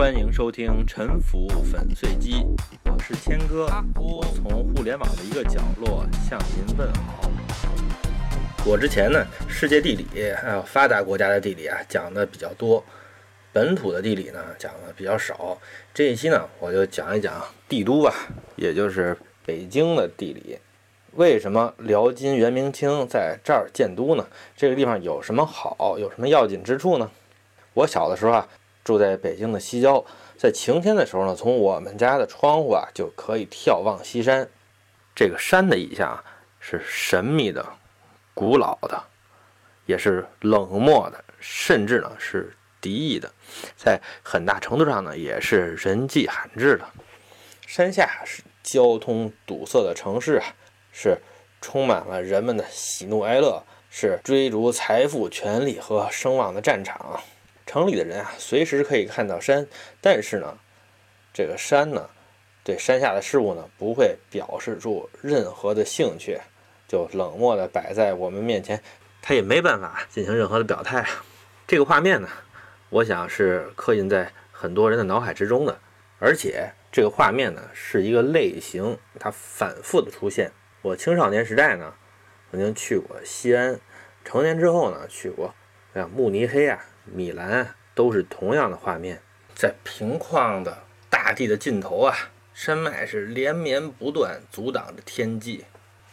欢迎收听《沉浮粉碎机》，我是谦哥，我从互联网的一个角落向您问好。我之前呢，世界地理还有发达国家的地理啊讲的比较多，本土的地理呢讲的比较少。这一期呢，我就讲一讲帝都吧，也就是北京的地理。为什么辽金元明清在这儿建都呢？这个地方有什么好，有什么要紧之处呢？我小的时候啊，住在北京的西郊，在晴天的时候呢，从我们家的窗户啊就可以眺望西山。这个山的意象啊，是神秘的、古老的，也是冷漠的，甚至呢是敌意的，在很大程度上呢也是人迹罕至的。山下是交通堵塞的城市啊。是充满了人们的喜怒哀乐，是追逐财富、权力和声望的战场。城里的人啊，随时可以看到山，但是呢，这个山呢，对山下的事物呢，不会表示出任何的兴趣，就冷漠的摆在我们面前，他也没办法进行任何的表态。这个画面呢，我想是刻印在很多人的脑海之中的，而且这个画面呢，是一个类型，它反复的出现。我青少年时代呢，曾经去过西安；成年之后呢，去过像慕尼黑啊、米兰，都是同样的画面。在平旷的大地的尽头啊，山脉是连绵不断，阻挡着天际。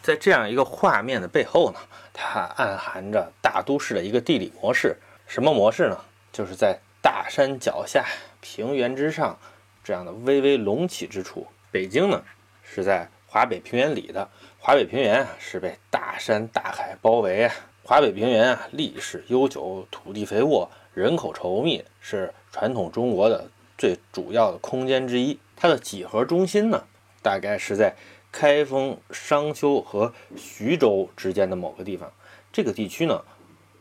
在这样一个画面的背后呢，它暗含着大都市的一个地理模式。什么模式呢？就是在大山脚下、平原之上这样的微微隆起之处。北京呢，是在华北平原里的。华北平原啊，是被大山大海包围啊。华北平原啊，历史悠久，土地肥沃，人口稠密，是传统中国的最主要的空间之一。它的几何中心呢，大概是在开封、商丘和徐州之间的某个地方。这个地区呢，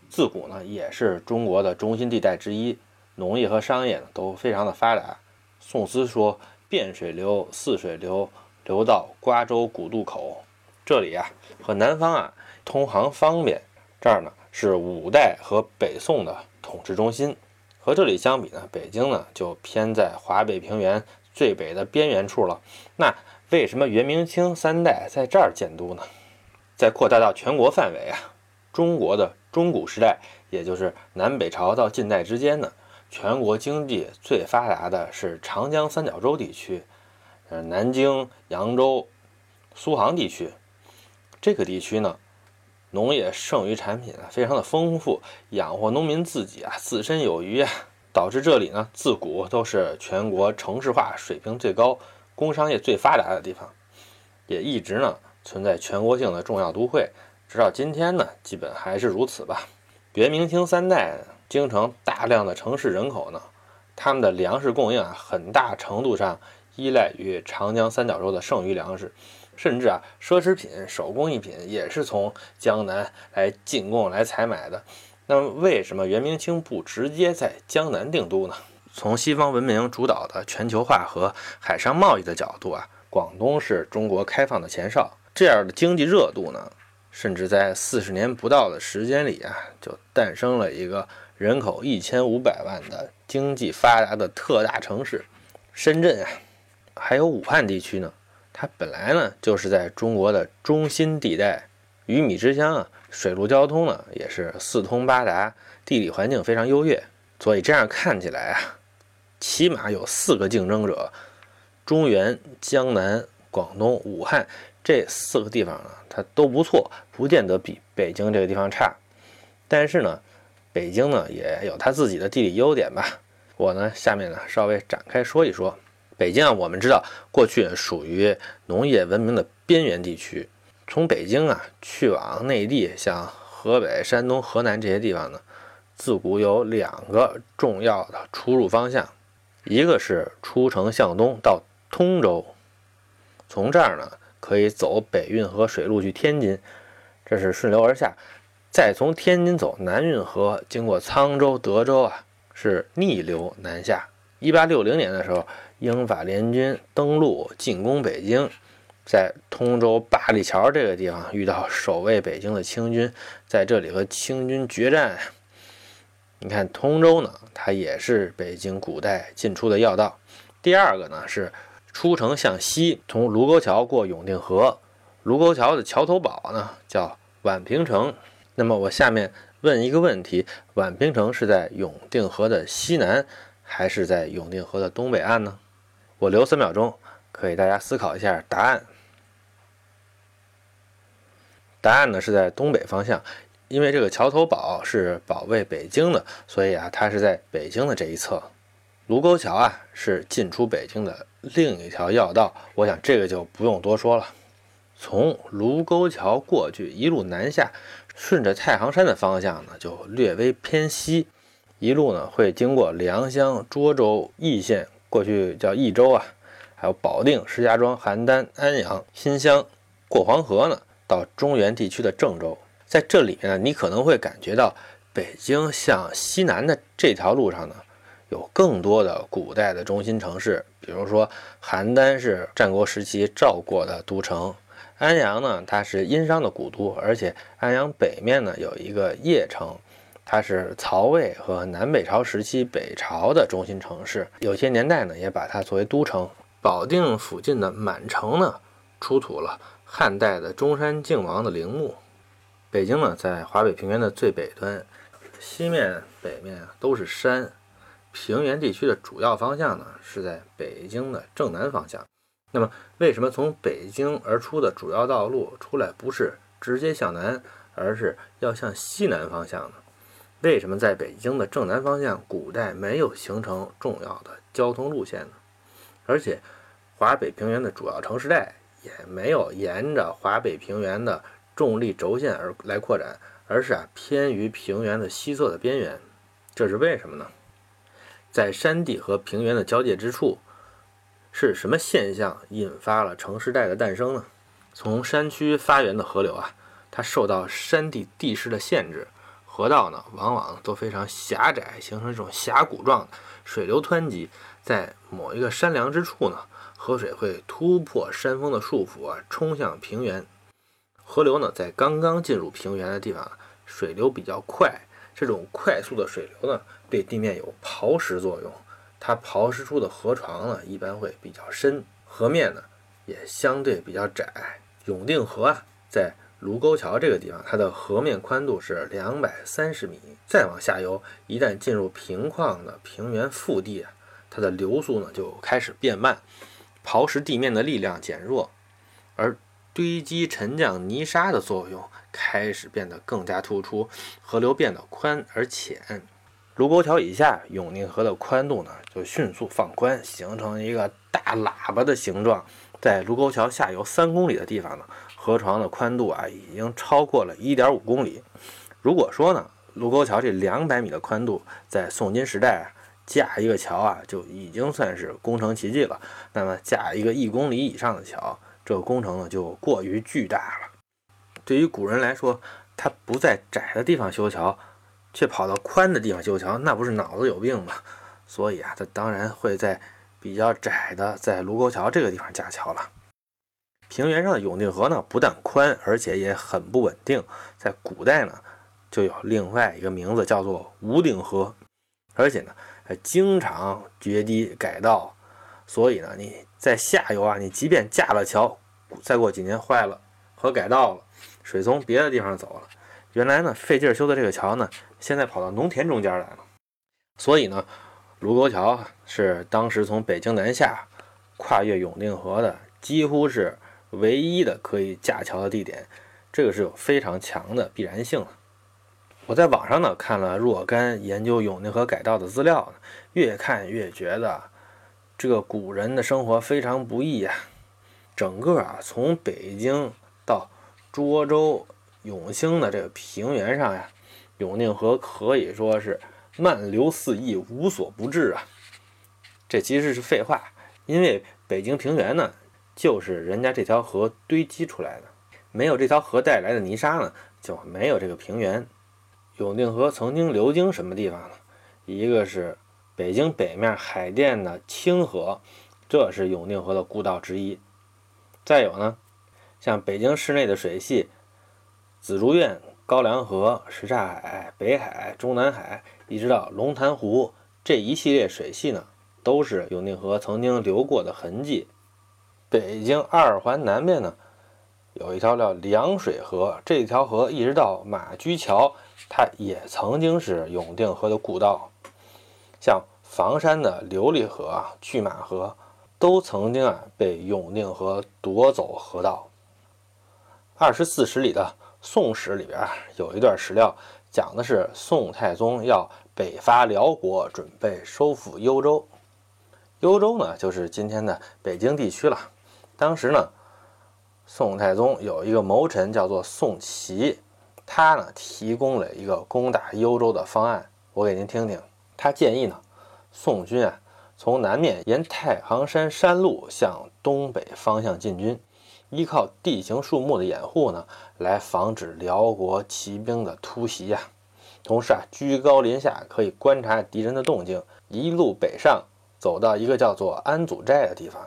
自古呢也是中国的中心地带之一，农业和商业呢都非常的发达。宋词说：“汴水流，泗水流，流到瓜州古渡口。”这里啊和南方啊通航方便，这儿呢是五代和北宋的统治中心。和这里相比呢，北京呢就偏在华北平原最北的边缘处了。那为什么元明清三代在这儿建都呢？再扩大到全国范围啊，中国的中古时代，也就是南北朝到近代之间呢，全国经济最发达的是长江三角洲地区，呃，南京、扬州、苏杭地区。这个地区呢，农业剩余产品啊非常的丰富，养活农民自己啊自身有余啊，导致这里呢自古都是全国城市化水平最高、工商业最发达的地方，也一直呢存在全国性的重要都会，直到今天呢基本还是如此吧。元明清三代，京城大量的城市人口呢，他们的粮食供应啊很大程度上依赖于长江三角洲的剩余粮食。甚至啊，奢侈品、手工艺品也是从江南来进贡、来采买的。那么，为什么元明清不直接在江南定都呢？从西方文明主导的全球化和海上贸易的角度啊，广东是中国开放的前哨。这样的经济热度呢，甚至在四十年不到的时间里啊，就诞生了一个人口一千五百万的经济发达的特大城市——深圳啊，还有武汉地区呢。它本来呢就是在中国的中心地带，鱼米之乡啊，水陆交通呢也是四通八达，地理环境非常优越，所以这样看起来啊，起码有四个竞争者：中原、江南、广东、武汉这四个地方呢，它都不错，不见得比北京这个地方差。但是呢，北京呢也有它自己的地理优点吧，我呢下面呢稍微展开说一说。北京啊，我们知道过去属于农业文明的边缘地区。从北京啊去往内地，像河北、山东、河南这些地方呢，自古有两个重要的出入方向，一个是出城向东到通州，从这儿呢可以走北运河水路去天津，这是顺流而下；再从天津走南运河，经过沧州、德州啊，是逆流南下。一八六零年的时候。英法联军登陆进攻北京，在通州八里桥这个地方遇到守卫北京的清军，在这里和清军决战，你看通州呢，它也是北京古代进出的要道。第二个呢是出城向西，从卢沟桥过永定河。卢沟桥的桥头堡呢叫宛平城。那么我下面问一个问题：宛平城是在永定河的西南，还是在永定河的东北岸呢？我留三秒钟，可以大家思考一下答案。答案呢是在东北方向，因为这个桥头堡是保卫北京的，所以啊，它是在北京的这一侧。卢沟桥啊是进出北京的另一条要道，我想这个就不用多说了。从卢沟桥过去，一路南下，顺着太行山的方向呢，就略微偏西，一路呢会经过良乡、涿州、易县，过去叫益州啊，还有保定、石家庄、邯郸、安阳、新乡，过黄河呢。到中原地区的郑州，在这里面呢，你可能会感觉到北京向西南的这条路上呢，有更多的古代的中心城市，比如说邯郸是战国时期赵国的都城，安阳呢，它是殷商的古都，而且安阳北面呢有一个邺城，它是曹魏和南北朝时期北朝的中心城市，有些年代呢也把它作为都城。保定附近的满城呢，出土了。汉代的中山靖王的陵墓。北京呢，在华北平原的最北端，西面、北面都是山。平原地区的主要方向呢，是在北京的正南方向。那么，为什么从北京而出的主要道路出来不是直接向南，而是要向西南方向呢？为什么在北京的正南方向，古代没有形成重要的交通路线呢？而且，华北平原的主要城市带。也没有沿着华北平原的重力轴线而来扩展，而是啊偏于平原的西侧的边缘。这是为什么呢？在山地和平原的交界之处，是什么现象引发了城市带的诞生呢？从山区发源的河流啊，它受到山地地势的限制，河道呢往往都非常狭窄，形成这种峡谷状的，水流湍急，在某一个山梁之处呢。河水会突破山峰的束缚啊，冲向平原。河流呢，在刚刚进入平原的地方，水流比较快。这种快速的水流呢，对地面有刨蚀作用。它刨蚀出的河床呢，一般会比较深，河面呢也相对比较窄。永定河啊，在卢沟桥这个地方，它的河面宽度是两百三十米。再往下游，一旦进入平旷的平原腹地，它的流速呢就开始变慢。刨蚀地面的力量减弱，而堆积沉降泥沙的作用开始变得更加突出，河流变得宽而浅。卢沟桥以下，永定河的宽度呢就迅速放宽，形成一个大喇叭的形状。在卢沟桥下游三公里的地方呢，河床的宽度啊已经超过了一点五公里。如果说呢，卢沟桥这两百米的宽度在宋金时代。啊架一个桥啊，就已经算是工程奇迹了。那么架一个一公里以上的桥，这个工程呢就过于巨大了。对于古人来说，他不在窄的地方修桥，却跑到宽的地方修桥，那不是脑子有病吗？所以啊，他当然会在比较窄的，在卢沟桥这个地方架桥了。平原上的永定河呢，不但宽，而且也很不稳定。在古代呢，就有另外一个名字叫做无定河，而且呢还。经常决堤改道，所以呢，你在下游啊，你即便架了桥，再过几年坏了河改道了，水从别的地方走了，原来呢费劲修的这个桥呢，现在跑到农田中间来了。所以呢，卢沟桥是当时从北京南下跨越永定河的，几乎是唯一的可以架桥的地点，这个是有非常强的必然性的。我在网上呢看了若干研究永定河改道的资料，越看越觉得这个古人的生活非常不易呀。整个啊，从北京到涿州、永兴的这个平原上呀，永定河可以说是漫流四溢，无所不至啊。这其实是废话，因为北京平原呢，就是人家这条河堆积出来的，没有这条河带来的泥沙呢，就没有这个平原。永定河曾经流经什么地方呢？一个是北京北面海淀的清河，这是永定河的故道之一。再有呢，像北京市内的水系紫竹院、高梁河、什刹海、北海、中南海，一直到龙潭湖这一系列水系呢，都是永定河曾经流过的痕迹。北京二环南面呢，有一条叫凉水河，这条河一直到马驹桥，它也曾经是永定河的故道。像房山的琉璃河、拒马河，都曾经啊被永定河夺走河道。二十四史里的《宋史》里边有一段史料，讲的是宋太宗要北伐辽国，准备收复幽州。幽州呢，就是今天的北京地区了。当时呢，宋太宗有一个谋臣叫做宋祁，他呢提供了一个攻打幽州的方案，我给您听听。他建议呢，宋军啊从南面沿太行山山路向东北方向进军。依靠地形树木的掩护呢，来防止辽国骑兵的突袭呀。同时啊，居高临下可以观察敌人的动静。一路北上，走到一个叫做安祖寨的地方。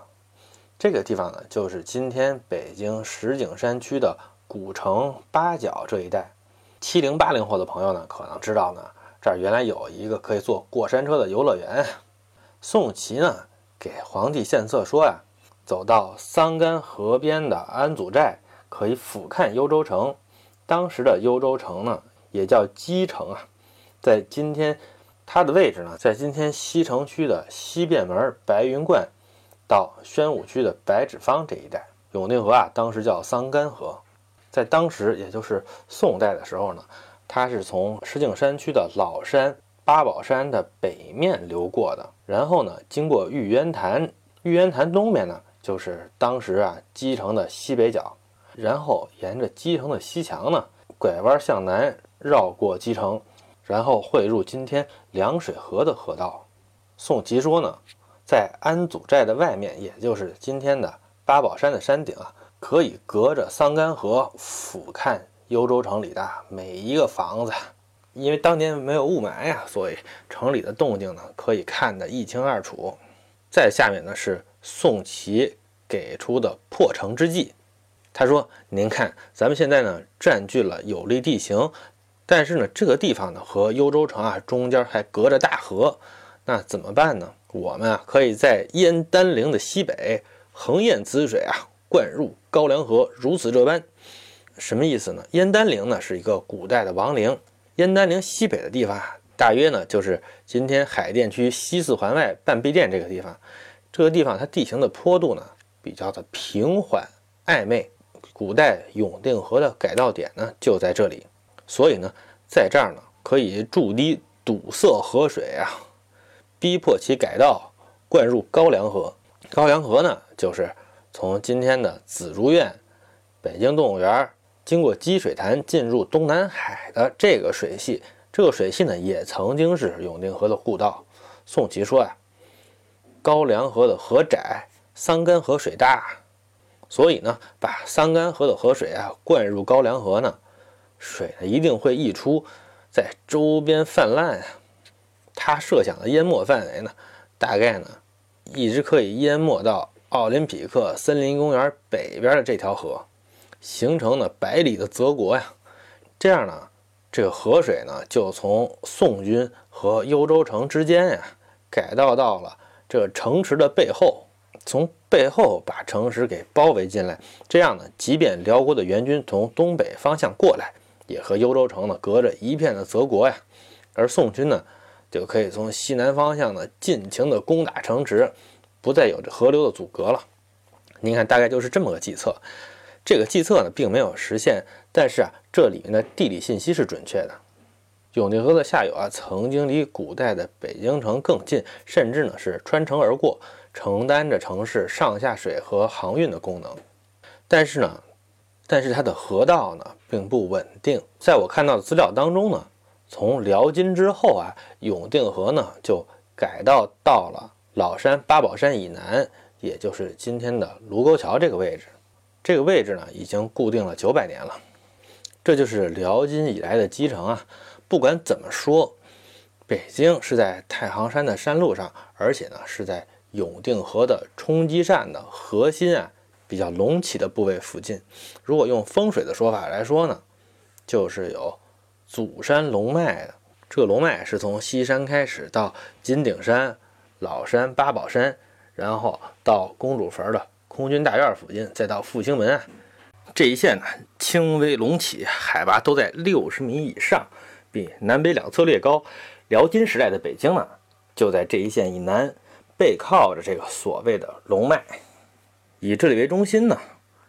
这个地方呢，就是今天北京石景山区的古城八角这一带。七零八零后的朋友呢，可能知道呢，这儿原来有一个可以坐过山车的游乐园。宋祁呢，给皇帝献策说呀。走到桑干河边的安祖寨，可以俯瞰幽州城。当时的幽州城呢，也叫鸡城啊，在今天它的位置呢，在今天西城区的西便门白云观到宣武区的白纸坊这一带。永定河啊，当时叫桑干河，在当时也就是宋代的时候呢，它是从石景山区的老山八宝山的北面流过的，然后呢，经过玉渊潭，玉渊潭东面呢。就是当时啊，基城的西北角，然后沿着基城的西墙呢，拐弯向南绕过基城，然后汇入今天凉水河的河道。宋祁说呢，在安祖寨的外面，也就是今天的八宝山的山顶啊，可以隔着桑干河俯瞰幽州城里的每一个房子。因为当年没有雾霾呀，所以城里的动静呢，可以看得一清二楚。再下面呢是宋祁。给出的破城之计，他说：“您看，咱们现在呢占据了有利地形，但是呢这个地方呢和幽州城啊中间还隔着大河，那怎么办呢？我们啊可以在燕丹陵的西北横沿此水啊灌入高梁河，如此这般。什么意思呢？燕丹陵呢是一个古代的王陵，燕丹陵西北的地方啊，大约呢就是今天海淀区西四环外半壁店这个地方。这个地方它地形的坡度呢。”比较的平缓暧昧，古代永定河的改道点呢就在这里，所以呢，在这儿呢可以筑堤堵塞河水啊，逼迫其改道灌入高梁河。高梁河呢，就是从今天的紫竹院、北京动物园经过积水潭进入东南海的这个水系。这个水系呢，也曾经是永定河的故道。宋琦说呀，高梁河的河窄。桑干河水大，所以呢，把桑干河的河水啊灌入高梁河呢，水呢一定会溢出，在周边泛滥啊。他设想的淹没范围呢，大概呢，一直可以淹没到奥林匹克森林公园北边的这条河，形成呢百里的泽国呀。这样呢，这个河水呢就从宋军和幽州城之间呀，改道到了这城池的背后。从背后把城池给包围进来，这样呢，即便辽国的援军从东北方向过来，也和幽州城呢隔着一片的泽国呀。而宋军呢，就可以从西南方向呢尽情的攻打城池，不再有这河流的阻隔了。您看，大概就是这么个计策。这个计策呢，并没有实现，但是啊，这里面的地理信息是准确的。永定河的下游啊，曾经离古代的北京城更近，甚至呢是穿城而过。承担着城市上下水和航运的功能，但是呢，但是它的河道呢并不稳定。在我看到的资料当中呢，从辽金之后啊，永定河呢就改道到了老山八宝山以南，也就是今天的卢沟桥这个位置。这个位置呢已经固定了九百年了。这就是辽金以来的基城啊。不管怎么说，北京是在太行山的山路上，而且呢是在。永定河的冲积扇的核心啊，比较隆起的部位附近。如果用风水的说法来说呢，就是有祖山龙脉的。这龙脉是从西山开始，到金顶山、老山、八宝山，然后到公主坟的空军大院附近，再到复兴门。这一线呢，轻微隆起，海拔都在六十米以上，比南北两侧略高。辽金时代的北京呢，就在这一线以南，背靠着这个所谓的龙脉。以这里为中心呢，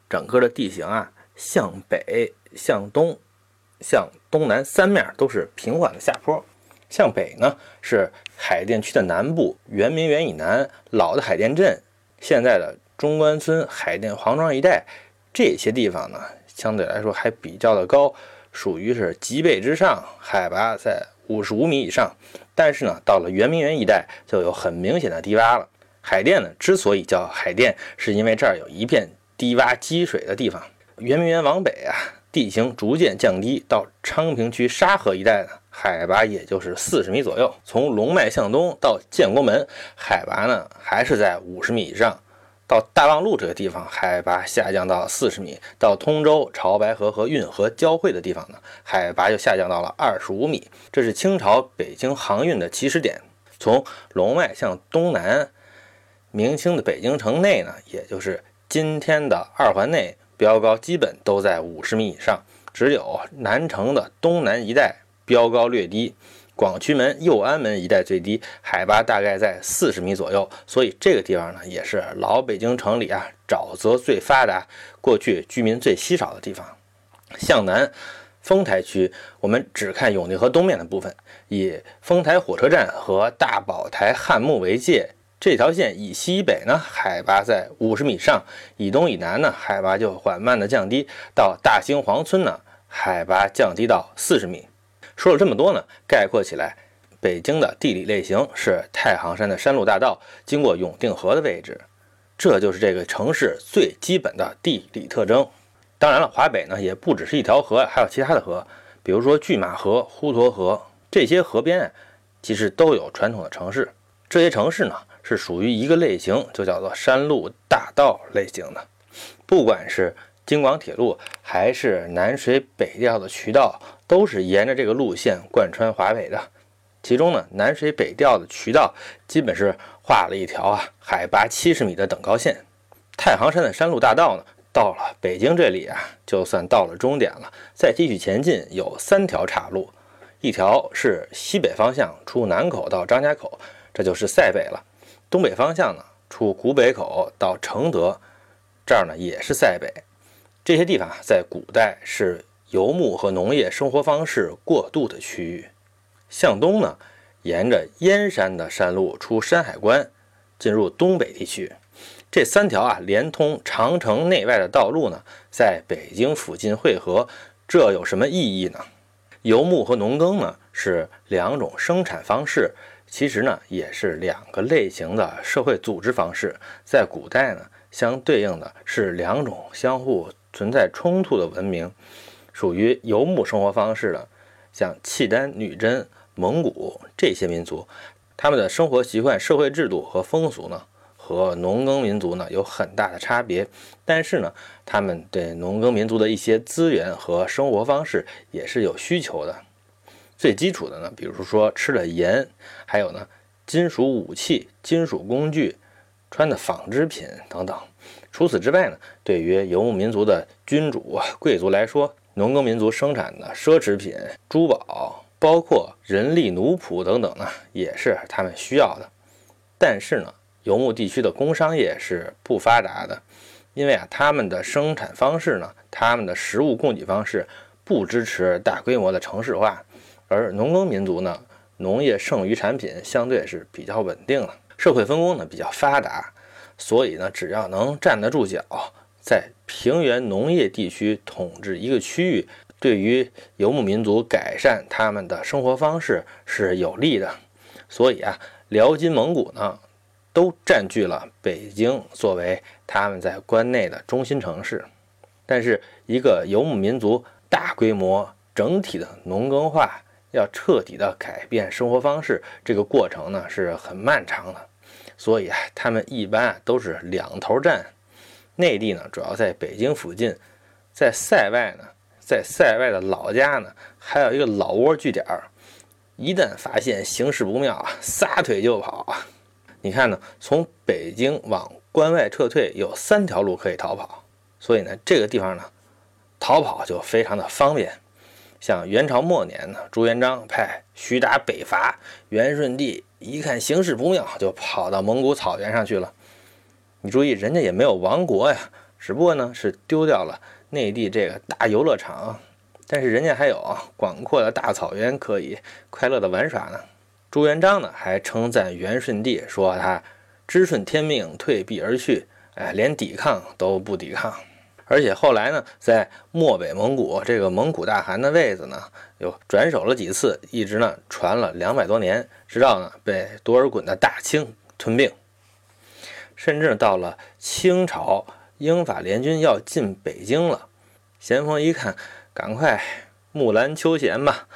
整个的地形啊，向北、向东。向东南三面都是平缓的下坡，向北呢是海淀区的南部，圆明园以南老的海淀镇，现在的中关村、海淀黄庄一带，这些地方呢相对来说还比较的高，属于是脊背之上，海拔在五十五米以上。但是呢，到了圆明园一带就有很明显的低洼了。海淀呢之所以叫海淀，是因为这儿有一片低洼积水的地方。圆明园往北啊。地形逐渐降低，到昌平区沙河一带呢，海拔也就是四十米左右。从龙脉向东到建国门，海拔呢还是在五十米以上。到大望路这个地方，海拔下降到四十米。到通州潮白河和运河交汇的地方呢，海拔就下降到了二十五米。这是清朝北京航运的起始点。从龙脉向东南，明清的北京城内呢，也就是今天的二环内。标高基本都在五十米以上，只有南城的东南一带标高略低，广渠门、右安门一带最低，海拔大概在四十米左右。所以这个地方呢，也是老北京城里啊沼泽最发达、过去居民最稀少的地方。向南，丰台区，我们只看永定河东面的部分，以丰台火车站和大宝台汉墓为界。这条线以西以北呢，海拔在五十米上；以东以南呢，海拔就缓慢的降低。到大兴黄村呢，海拔降低到四十米。说了这么多呢，概括起来，北京的地理类型是太行山的山路大道经过永定河的位置，这就是这个城市最基本的地理特征。当然了，华北呢也不只是一条河，还有其他的河，比如说拒马河、滹沱河这些河边，其实都有传统的城市。这些城市呢。是属于一个类型，就叫做山路大道类型的。不管是京广铁路，还是南水北调的渠道，都是沿着这个路线贯穿华北的。其中呢，南水北调的渠道基本是画了一条啊，海拔七十米的等高线。太行山的山路大道呢，到了北京这里啊，就算到了终点了。再继续前进，有三条岔路，一条是西北方向出南口到张家口，这就是塞北了。东北方向呢，出古北口到承德，这儿呢也是塞北。这些地方在古代是游牧和农业生活方式过渡的区域。向东呢，沿着燕山的山路出山海关，进入东北地区。这三条啊，连通长城内外的道路呢，在北京附近汇合，这有什么意义呢？游牧和农耕呢，是两种生产方式。其实呢，也是两个类型的社会组织方式。在古代呢，相对应的是两种相互存在冲突的文明，属于游牧生活方式的，像契丹、女真、蒙古这些民族，他们的生活习惯、社会制度和风俗呢，和农耕民族呢有很大的差别。但是呢，他们对农耕民族的一些资源和生活方式也是有需求的。最基础的呢，比如说吃的盐，还有呢金属武器、金属工具、穿的纺织品等等。除此之外呢，对于游牧民族的君主、贵族来说，农耕民族生产的奢侈品、珠宝，包括人力、奴仆等等呢，也是他们需要的。但是呢，游牧地区的工商业是不发达的，因为啊，他们的生产方式呢，他们的食物供给方式不支持大规模的城市化。而农耕民族呢，农业剩余产品相对是比较稳定的，社会分工呢比较发达，所以呢，只要能站得住脚，在平原农业地区统治一个区域，对于游牧民族改善他们的生活方式是有利的。所以啊，辽金蒙古呢，都占据了北京作为他们在关内的中心城市。但是，一个游牧民族大规模整体的农耕化。要彻底的改变生活方式，这个过程呢是很漫长的，所以啊，他们一般都是两头站。内地呢主要在北京附近，在塞外呢，在塞外的老家呢，还有一个老窝据点儿。一旦发现形势不妙啊，撒腿就跑啊！你看呢，从北京往关外撤退有三条路可以逃跑，所以呢，这个地方呢，逃跑就非常的方便。像元朝末年呢，朱元璋派徐达北伐，元顺帝一看形势不妙，就跑到蒙古草原上去了。你注意，人家也没有亡国呀，只不过呢是丢掉了内地这个大游乐场。但是人家还有广阔的大草原可以快乐的玩耍呢。朱元璋呢还称赞元顺帝说他知顺天命，退避而去，哎，连抵抗都不抵抗。而且后来呢，在漠北蒙古这个蒙古大汗的位子呢，又转手了几次，一直呢传了两百多年，直到呢被多尔衮的大清吞并。甚至到了清朝，英法联军要进北京了，咸丰一看。赶快木兰秋闲吧，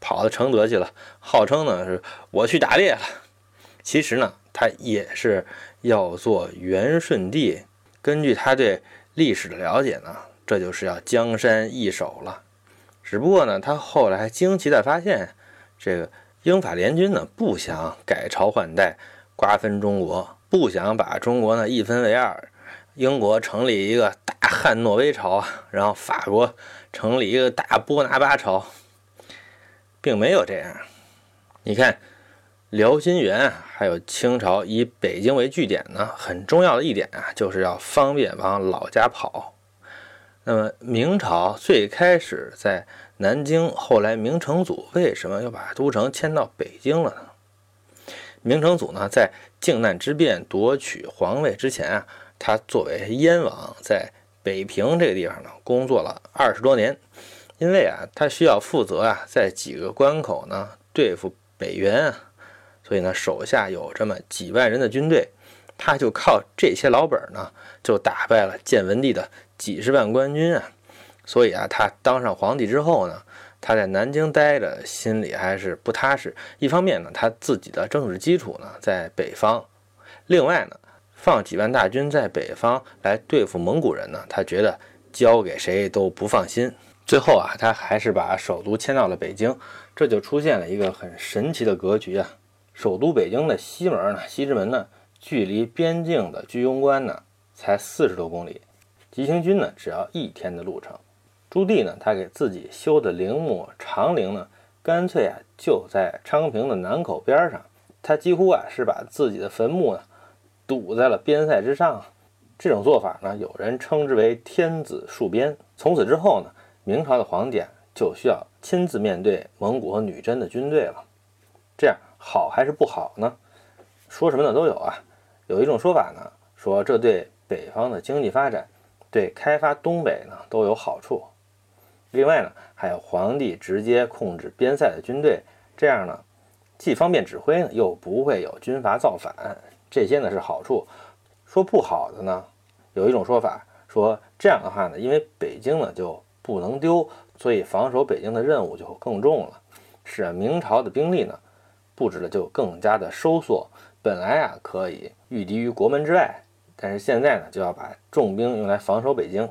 跑到承德去了，号称呢是我去打猎了。其实呢，他也是要做元顺帝。根据他对历史的了解呢，这就是要江山易手了。只不过呢，他后来惊奇的发现，这个英法联军呢不想改朝换代，瓜分中国，不想把中国呢一分为二。英国成立一个大汉诺威朝，然后法国成立一个大波拿巴朝，并没有这样。你看，辽金元还有清朝以北京为据点呢，很重要的一点啊，就是要方便往老家跑。那么明朝最开始在南京，后来明成祖为什么又把都城迁到北京了呢？明成祖呢，在靖难之变夺取皇位之前啊。他作为燕王，在北平这个地方呢，工作了二十多年。因为啊，他需要负责啊，在几个关口呢对付北元啊，所以呢，手下有这么几万人的军队，他就靠这些老本呢，就打败了建文帝的几十万官军啊。所以啊，他当上皇帝之后呢，他在南京待着，心里还是不踏实。一方面呢，他自己的政治基础呢在北方；另外呢。放几万大军在北方来对付蒙古人呢？他觉得交给谁都不放心。最后啊，他还是把首都迁到了北京，这就出现了一个很神奇的格局啊！首都北京的西门呢，西直门呢，距离边境的居庸关呢才四十多公里，急行军呢只要一天的路程。朱棣呢，他给自己修的陵墓长陵呢，干脆啊就在昌平的南口边上，他几乎啊是把自己的坟墓呢。堵在了边塞之上，这种做法呢，有人称之为“天子戍边”。从此之后呢，明朝的皇帝就需要亲自面对蒙古和女真的军队了。这样好还是不好呢？说什么的都有啊。有一种说法呢，说这对北方的经济发展，对开发东北呢都有好处。另外呢，还有皇帝直接控制边塞的军队，这样呢，既方便指挥呢，又不会有军阀造反。这些呢是好处，说不好的呢，有一种说法说这样的话呢，因为北京呢就不能丢，所以防守北京的任务就更重了，使明朝的兵力呢布置的就更加的收缩。本来啊可以御敌于国门之外，但是现在呢就要把重兵用来防守北京。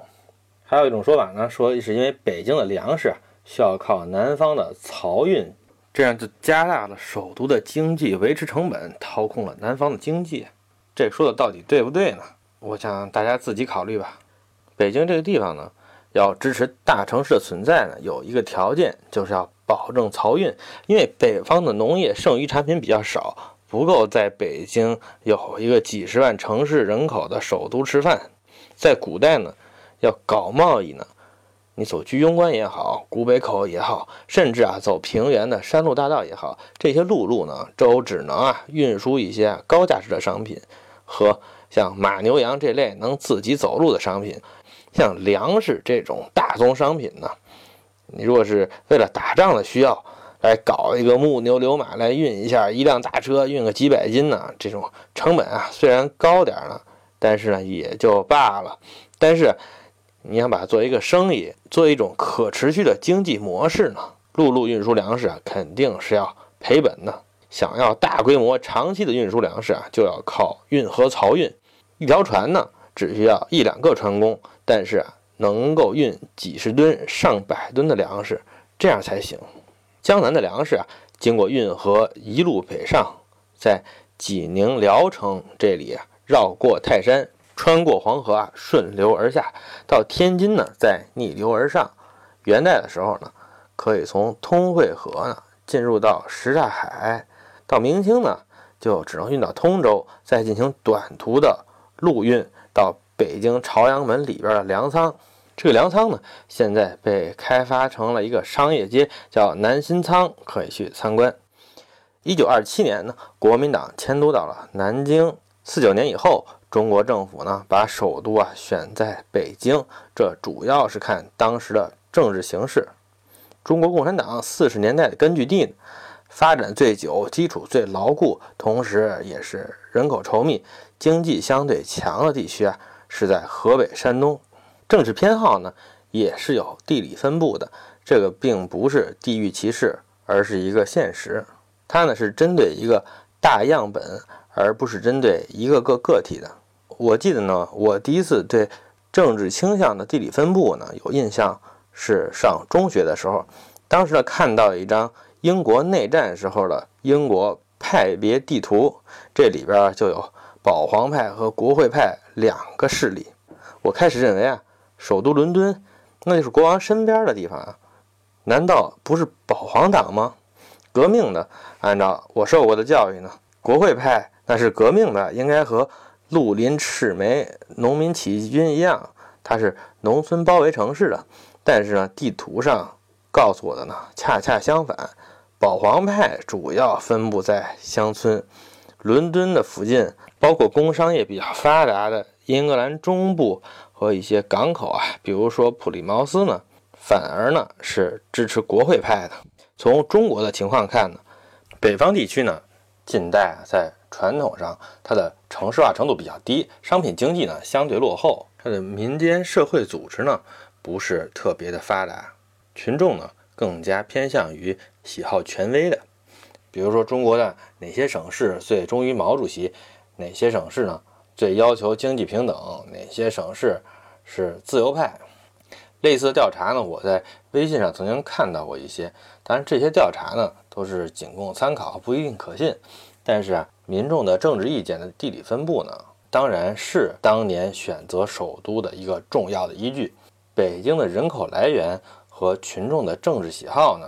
还有一种说法呢，说是因为北京的粮食啊需要靠南方的漕运。这样就加大了首都的经济维持成本，掏空了南方的经济。这说的到底对不对呢？我想大家自己考虑吧。北京这个地方呢，要支持大城市的存在呢，有一个条件就是要保证漕运，因为北方的农业剩余产品比较少，不够在北京有一个几十万城市人口的首都吃饭。在古代呢，要搞贸易呢。你走居庸关也好，古北口也好，甚至啊走平原的山路大道也好，这些陆路呢，都只能啊运输一些高价值的商品和像马牛羊这类能自己走路的商品。像粮食这种大宗商品呢，你如果是为了打仗的需要来搞一个木牛流马来运一下，一辆大车运个几百斤呢，这种成本啊虽然高点了，但是呢也就罢了。但是。你想把它做一个生意，做一种可持续的经济模式呢？陆路运输粮食啊，肯定是要赔本的。想要大规模、长期的运输粮食啊，就要靠运河漕运。一条船呢，只需要一两个船工，但是啊，能够运几十吨、上百吨的粮食，这样才行。江南的粮食啊，经过运河一路北上，在济宁聊城这里啊，绕过泰山，穿过黄河啊，顺流而下，到天津呢，再逆流而上。元代的时候呢，可以从通惠河呢进入到什刹海，到明清呢，就只能运到通州，再进行短途的陆运到北京朝阳门里边的粮仓。这个粮仓呢，现在被开发成了一个商业街，叫南新仓，可以去参观。一九二七年呢，国民党迁都到了南京。四九年以后，中国政府呢把首都啊选在北京，这主要是看当时的政治形势。中国共产党四十年代的根据地呢，发展最久、基础最牢固，同时也是人口稠密、经济相对强的地区啊，是在河北、山东。政治偏好呢，也是有地理分布的，这个并不是地域歧视，而是一个现实。它呢是针对一个大样本，而不是针对一个个个体的。我记得呢，我第一次对政治倾向的地理分布呢有印象，是上中学的时候，当时呢看到一张英国内战时候的英国派别地图，这里边就有保皇派和国会派两个势力。我开始认为啊。首都伦敦，那就是国王身边的地方啊，难道不是保皇党吗？革命的，按照我受过的教育呢，国会派那是革命的，应该和绿林赤眉农民起义军一样，它是农村包围城市的。但是呢，地图上告诉我的呢，恰恰相反，保皇派主要分布在乡村，伦敦的附近，包括工商业比较发达的英格兰中部。和一些港口啊，比如说普利茅斯呢，反而呢是支持国会派的。从中国的情况看呢，北方地区呢，近代啊在传统上它的城市化程度比较低，商品经济呢相对落后，它的民间社会组织呢不是特别的发达，群众呢更加偏向于喜好权威的。比如说中国的哪些省市最忠于毛主席，哪些省市呢？最要求经济平等，哪些省市是自由派？类似的调查呢？我在微信上曾经看到过一些，当然这些调查呢都是仅供参考，不一定可信。但是啊，民众的政治意见的地理分布呢，当然是当年选择首都的一个重要的依据。北京的人口来源和群众的政治喜好呢，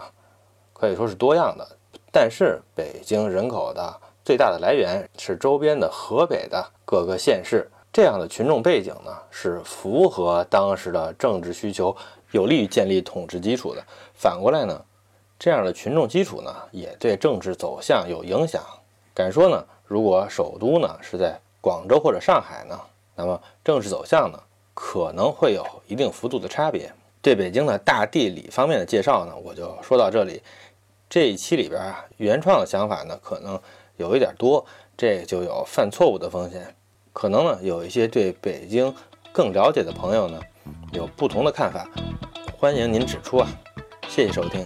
可以说是多样的。但是北京人口的最大的来源是周边的河北的各个县市，这样的群众背景呢，是符合当时的政治需求，有利于建立统治基础的。反过来呢，这样的群众基础呢，也对政治走向有影响。敢说呢，如果首都呢是在广州或者上海呢，那么政治走向呢，可能会有一定幅度的差别。对北京的大地理方面的介绍呢，我就说到这里。这一期里边啊，原创的想法呢，可能。有一点多，这就有犯错误的风险。可能呢，有一些对北京更了解的朋友呢，有不同的看法，欢迎您指出啊。谢谢收听。